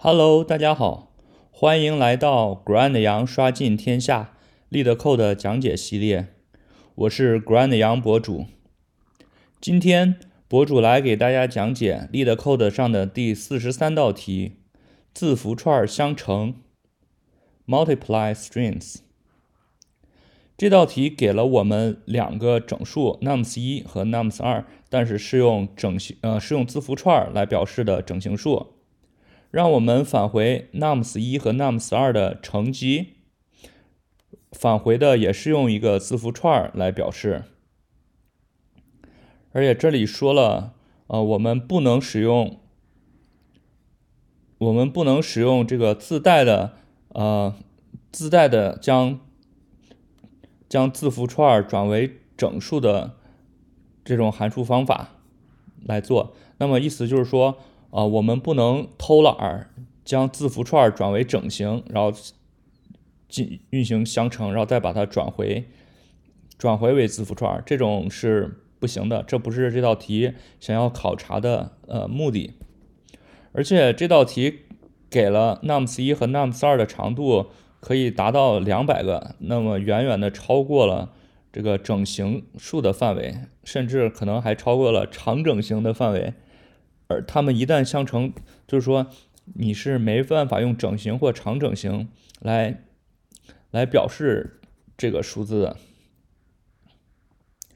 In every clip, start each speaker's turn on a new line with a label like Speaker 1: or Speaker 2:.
Speaker 1: Hello，大家好，欢迎来到 Grand 杨刷尽天下 LeetCode 讲解系列，我是 Grand 杨博主。今天博主来给大家讲解 LeetCode 上的第四十三道题：字符串相乘 （Multiply Strings）。这道题给了我们两个整数 nums 一和 nums 二，但是是用整形呃是用字符串来表示的整形数。让我们返回 nums 一和 nums 二的乘积，返回的也是用一个字符串来表示。而且这里说了，呃，我们不能使用，我们不能使用这个自带的，呃，自带的将。将字符串转为整数的这种函数方法来做，那么意思就是说，啊，我们不能偷懒儿将字符串转为整形，然后进运行相乘，然后再把它转回转回为字符串，这种是不行的，这不是这道题想要考察的呃目的。而且这道题给了 nums 一和 nums 二的长度。可以达到两百个，那么远远的超过了这个整形数的范围，甚至可能还超过了长整形的范围。而它们一旦相乘，就是说你是没办法用整形或长整形来来表示这个数字的。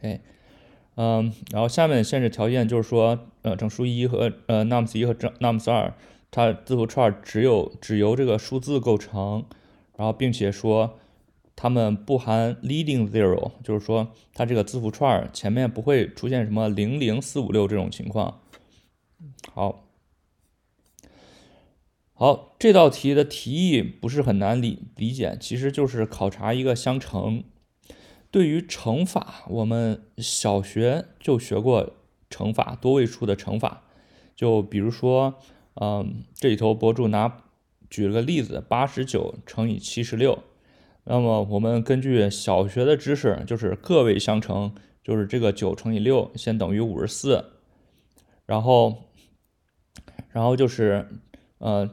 Speaker 1: 哎，嗯，然后下面的限制条件就是说，呃，整数一和呃 nums 一和整 nums 二，它字符串只有只由这个数字构成。然后，并且说它们不含 leading zero，就是说它这个字符串前面不会出现什么零零四五六这种情况。好，好，这道题的题意不是很难理理解，其实就是考察一个相乘。对于乘法，我们小学就学过乘法，多位数的乘法。就比如说，嗯，这里头博主拿。举了个例子，八十九乘以七十六，那么我们根据小学的知识，就是个位相乘，就是这个九乘以六先等于五十四，然后，然后就是呃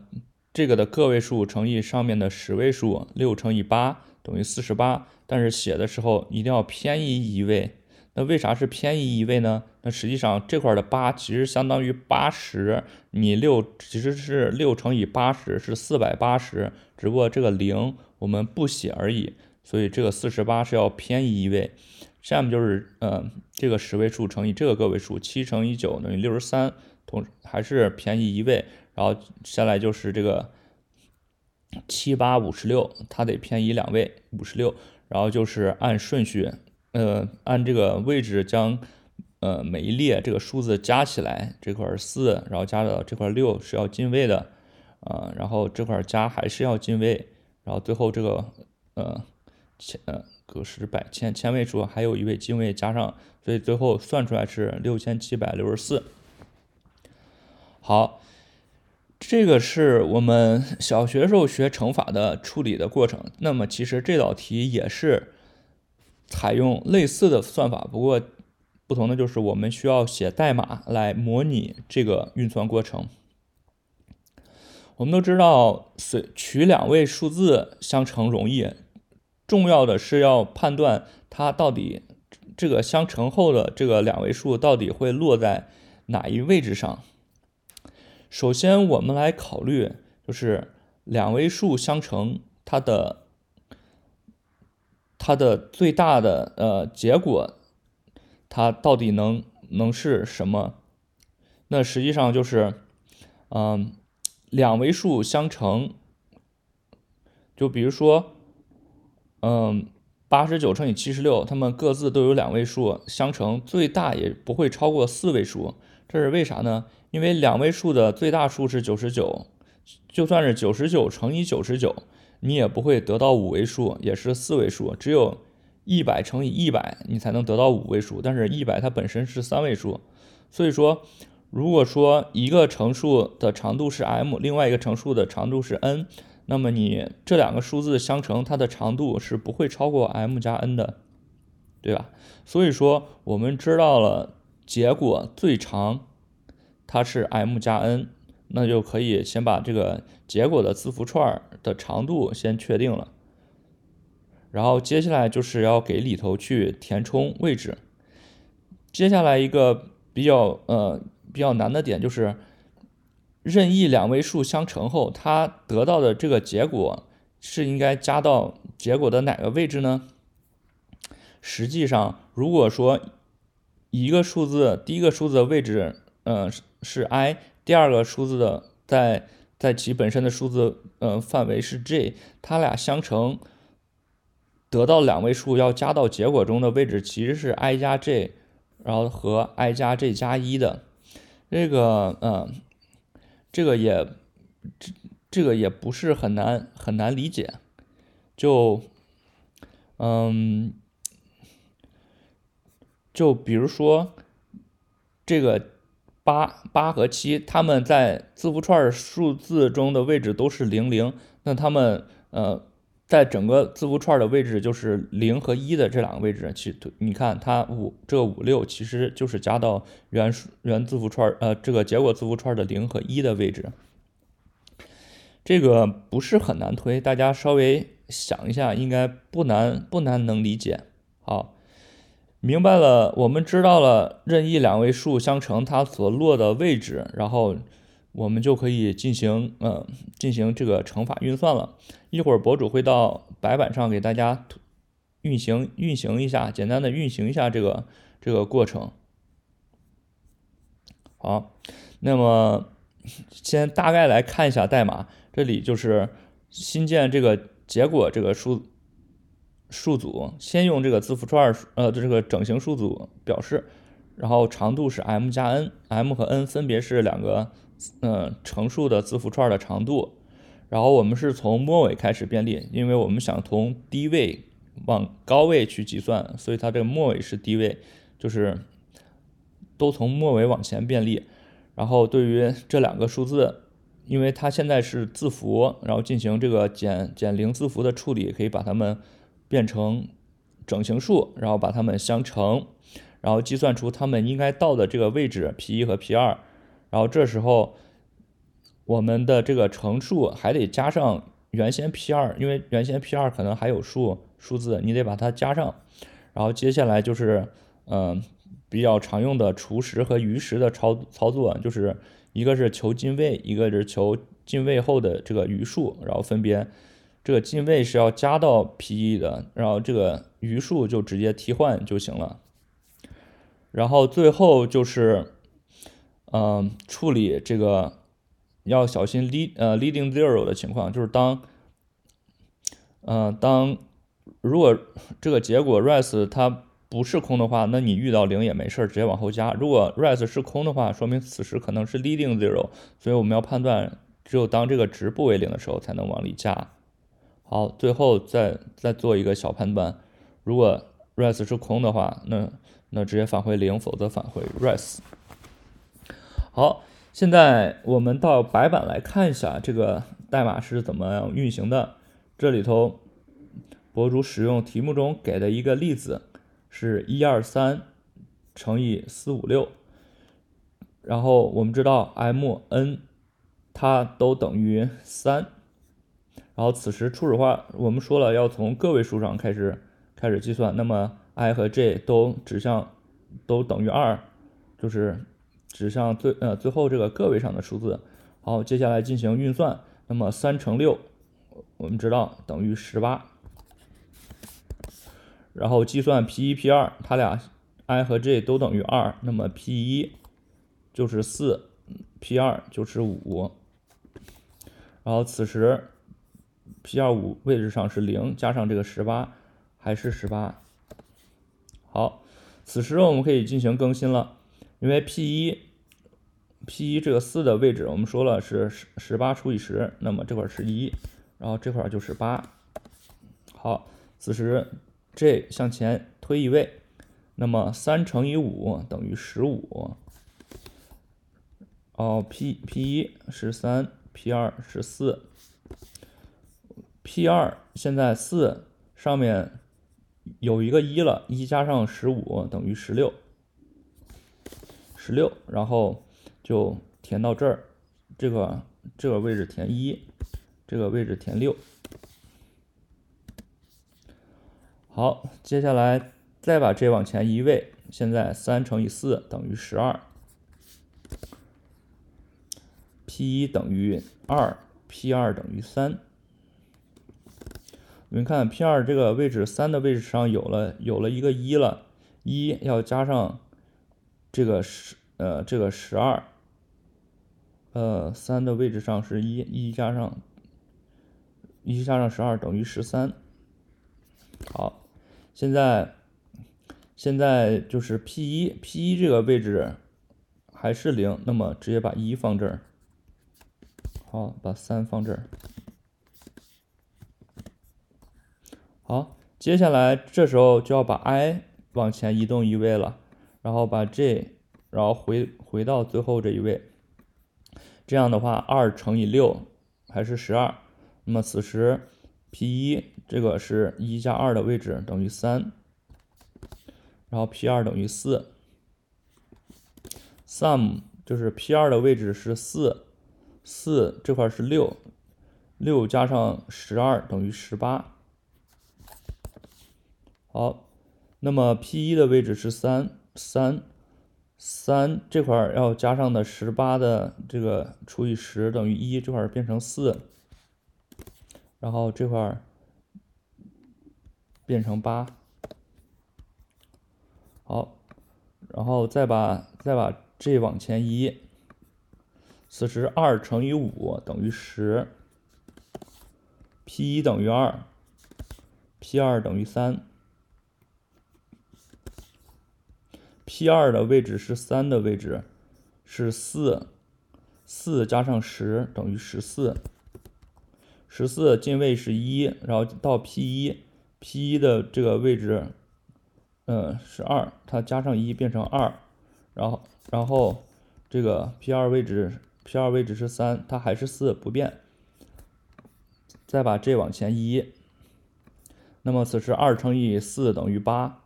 Speaker 1: 这个的个位数乘以上面的十位数，六乘以八等于四十八，但是写的时候一定要偏移一位。那为啥是偏移一位呢？那实际上这块的八其实相当于八十，你六其实是六乘以八十是四百八十，只不过这个零我们不写而已，所以这个四十八是要偏移一位。下面就是呃这个十位数乘以这个个位数，七乘以九等于六十三，同还是偏移一位。然后下来就是这个七八五十六，它得偏移两位，五十六。然后就是按顺序。呃，按这个位置将呃每一列这个数字加起来，这块四，然后加到这块六是要进位的，啊，然后这块加还是要进位，然后最后这个呃前呃个十百千千位数还有一位进位加上，所以最后算出来是六千七百六十四。好，这个是我们小学时候学乘法的处理的过程。那么其实这道题也是。采用类似的算法，不过不同的就是我们需要写代码来模拟这个运算过程。我们都知道，随取两位数字相乘容易，重要的是要判断它到底这个相乘后的这个两位数到底会落在哪一位置上。首先，我们来考虑就是两位数相乘它的。它的最大的呃结果，它到底能能是什么？那实际上就是，嗯，两位数相乘，就比如说，嗯，八十九乘以七十六，它们各自都有两位数相乘，最大也不会超过四位数。这是为啥呢？因为两位数的最大数是九十九，就算是九十九乘以九十九。你也不会得到五位数，也是四位数，只有一百乘以一百，你才能得到五位数。但是，一百它本身是三位数，所以说，如果说一个乘数的长度是 m，另外一个乘数的长度是 n，那么你这两个数字相乘，它的长度是不会超过 m 加 n 的，对吧？所以说，我们知道了结果最长它是 m 加 n，那就可以先把这个结果的字符串的长度先确定了。然后接下来就是要给里头去填充位置。接下来一个比较呃比较难的点就是，任意两位数相乘后，它得到的这个结果是应该加到结果的哪个位置呢？实际上，如果说一个数字第一个数字的位置，嗯是 i，第二个数字的在在其本身的数字呃范围是 j，它俩相乘。得到两位数要加到结果中的位置其实是 i 加 j，然后和 i 加 j 加一的，这个嗯，这个也这这个也不是很难很难理解，就嗯，就比如说这个八八和七，他们在字符串数字中的位置都是零零，那他们呃。在整个字符串的位置就是零和一的这两个位置，其你看它五这五六其实就是加到原数原字符串呃这个结果字符串的零和一的位置，这个不是很难推，大家稍微想一下，应该不难不难能理解。好，明白了，我们知道了任意两位数相乘它所落的位置，然后。我们就可以进行嗯进行这个乘法运算了。一会儿博主会到白板上给大家运行运行一下，简单的运行一下这个这个过程。好，那么先大概来看一下代码，这里就是新建这个结果这个数数组，先用这个字符串呃这个整形数组表示，然后长度是 m 加 n，m 和 n 分别是两个。嗯，乘数的字符串的长度，然后我们是从末尾开始便利，因为我们想从低位往高位去计算，所以它这个末尾是低位，就是都从末尾往前便利。然后对于这两个数字，因为它现在是字符，然后进行这个减减零字符的处理，可以把它们变成整形数，然后把它们相乘，然后计算出它们应该到的这个位置 P 一和 P 二。然后这时候，我们的这个乘数还得加上原先 P 二，因为原先 P 二可能还有数数字，你得把它加上。然后接下来就是，嗯，比较常用的除实和余实的操操作，就是一个是求进位，一个是求进位后的这个余数，然后分别这个进位是要加到 P 一的，然后这个余数就直接替换就行了。然后最后就是。嗯，处理这个要小心 lead 呃 leading zero 的情况，就是当，嗯，当如果这个结果 res 它不是空的话，那你遇到零也没事，直接往后加。如果 res 是空的话，说明此时可能是 leading zero，所以我们要判断，只有当这个值不为零的时候才能往里加。好，最后再再做一个小判断，如果 res 是空的话，那那直接返回零，否则返回 res。好，现在我们到白板来看一下这个代码是怎么样运行的。这里头，博主使用题目中给的一个例子是一二三乘以四五六，然后我们知道 m n 它都等于三，然后此时初始化我们说了要从个位数上开始开始计算，那么 i 和 j 都指向都等于二，就是。指向最呃最后这个个位上的数字，好，接下来进行运算。那么三乘六，我们知道等于十八。然后计算 P 一 P 二，它俩 i 和 j 都等于二，那么 P 一就是四，P 二就是五。然后此时 P 二五位置上是零，加上这个十八还是十八。好，此时我们可以进行更新了。因为 P 一 P 一这个四的位置，我们说了是十十八除以十，那么这块是一，然后这块就是八。好，此时 J 向前推一位，那么三乘以五等于十五。哦，P P 一是三，P 二是四，P 二现在四上面有一个一了，一加上十五等于十六。十六，然后就填到这儿，这个这个位置填一，这个位置填六。好，接下来再把这往前移位，现在三乘以四等于十二，P 一等于二，P 二等于三。你们看 P 二这个位置，三的位置上有了有了一个一了，一要加上这个十呃这个十二，呃三的位置上是一，一加上一加上十二等于十三。好，现在现在就是 P 一 P 一这个位置还是零，那么直接把一放这儿，好，把三放这儿。好，接下来这时候就要把 i 往前移动一位了，然后把 j，然后回回到最后这一位。这样的话，二乘以六还是十二。那么此时 P 一这个是一加二的位置等于三，然后 P 二等于四。sum 就是 P 二的位置是四，四这块是六，六加上十二等于十八。好，那么 P 一的位置是三三三这块要加上的十八的这个除以十等于一，这块变成四，然后这块变成八。好，然后再把再把这往前移，此时二乘以五等于十，P 一等于二，P 二等于三。P 二的位置是三的位置，是四，四加上十等于十四，十四进位是一，然后到 P 一，P 一的这个位置，嗯是二，它加上一变成二，然后然后这个 P 二位置，P 二位置是三，它还是四不变，再把这往前移，那么此时二乘以四等于八。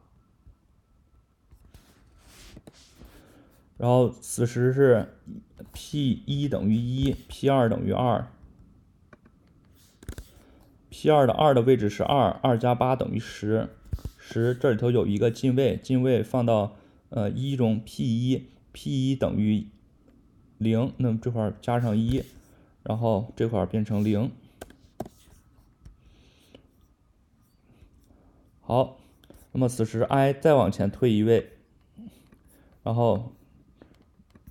Speaker 1: 然后此时是 P 一等于一，P 二等于二，P 二的二的位置是二，二加八等于十，十这里头有一个进位，进位放到呃一中，P 一 P 一等于零，那么这块加上一，然后这块变成零。好，那么此时 i 再往前推一位，然后。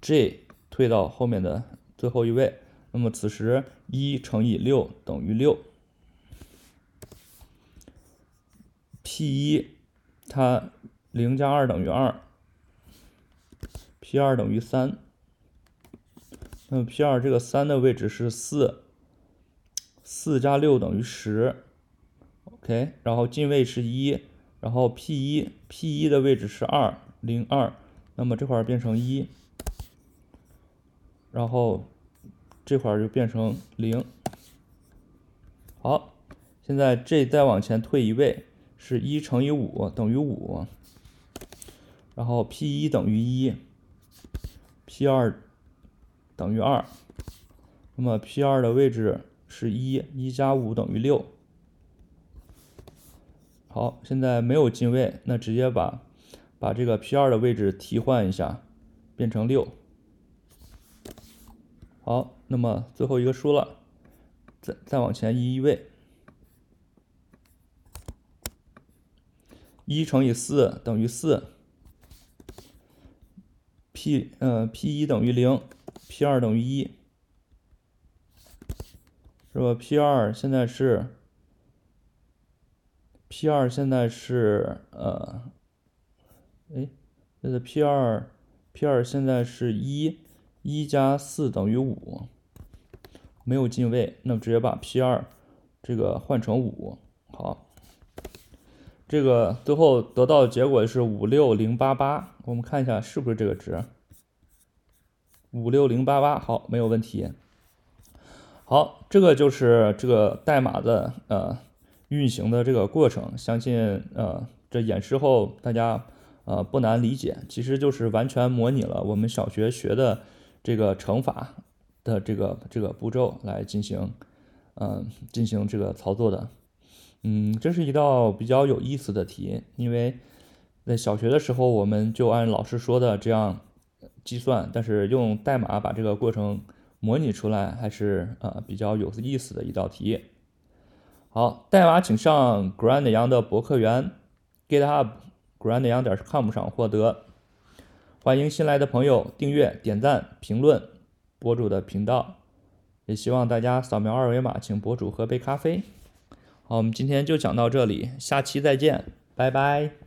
Speaker 1: J 退到后面的最后一位，那么此时一乘以六等于六。P 一它零加二等于二，P 二等于三。那么 P 二这个三的位置是四，四加六等于十，OK，然后进位是一，然后 P 一 P 一的位置是二零二，那么这块变成一。然后这块就变成零。好，现在这再往前退一位，是一乘以五等于五。然后 P 一等于一，P 二等于二。那么 P 二的位置是一，一加五等于六。好，现在没有进位，那直接把把这个 P 二的位置替换一下，变成六。好，那么最后一个输了，再再往前移一位，一乘以四等于四，P 嗯 P 一等于零，P 二等于一，是吧？P 二现在是 P 二现在是呃，哎，这个 P 二 P 二现在是一。一加四等于五，没有进位，那么直接把 P 二这个换成五，好，这个最后得到的结果是五六零八八，我们看一下是不是这个值，五六零八八，好，没有问题。好，这个就是这个代码的呃运行的这个过程，相信呃这演示后大家呃不难理解，其实就是完全模拟了我们小学学的。这个乘法，的这个这个步骤来进行，嗯，进行这个操作的。嗯，这是一道比较有意思的题，因为在小学的时候我们就按老师说的这样计算，但是用代码把这个过程模拟出来，还是呃比较有意思的一道题。好，代码请上 Grand 杨的博客园 GitHub Grand 杨点 com 上获得。欢迎新来的朋友订阅、点赞、评论博主的频道，也希望大家扫描二维码请博主喝杯咖啡。好，我们今天就讲到这里，下期再见，拜拜。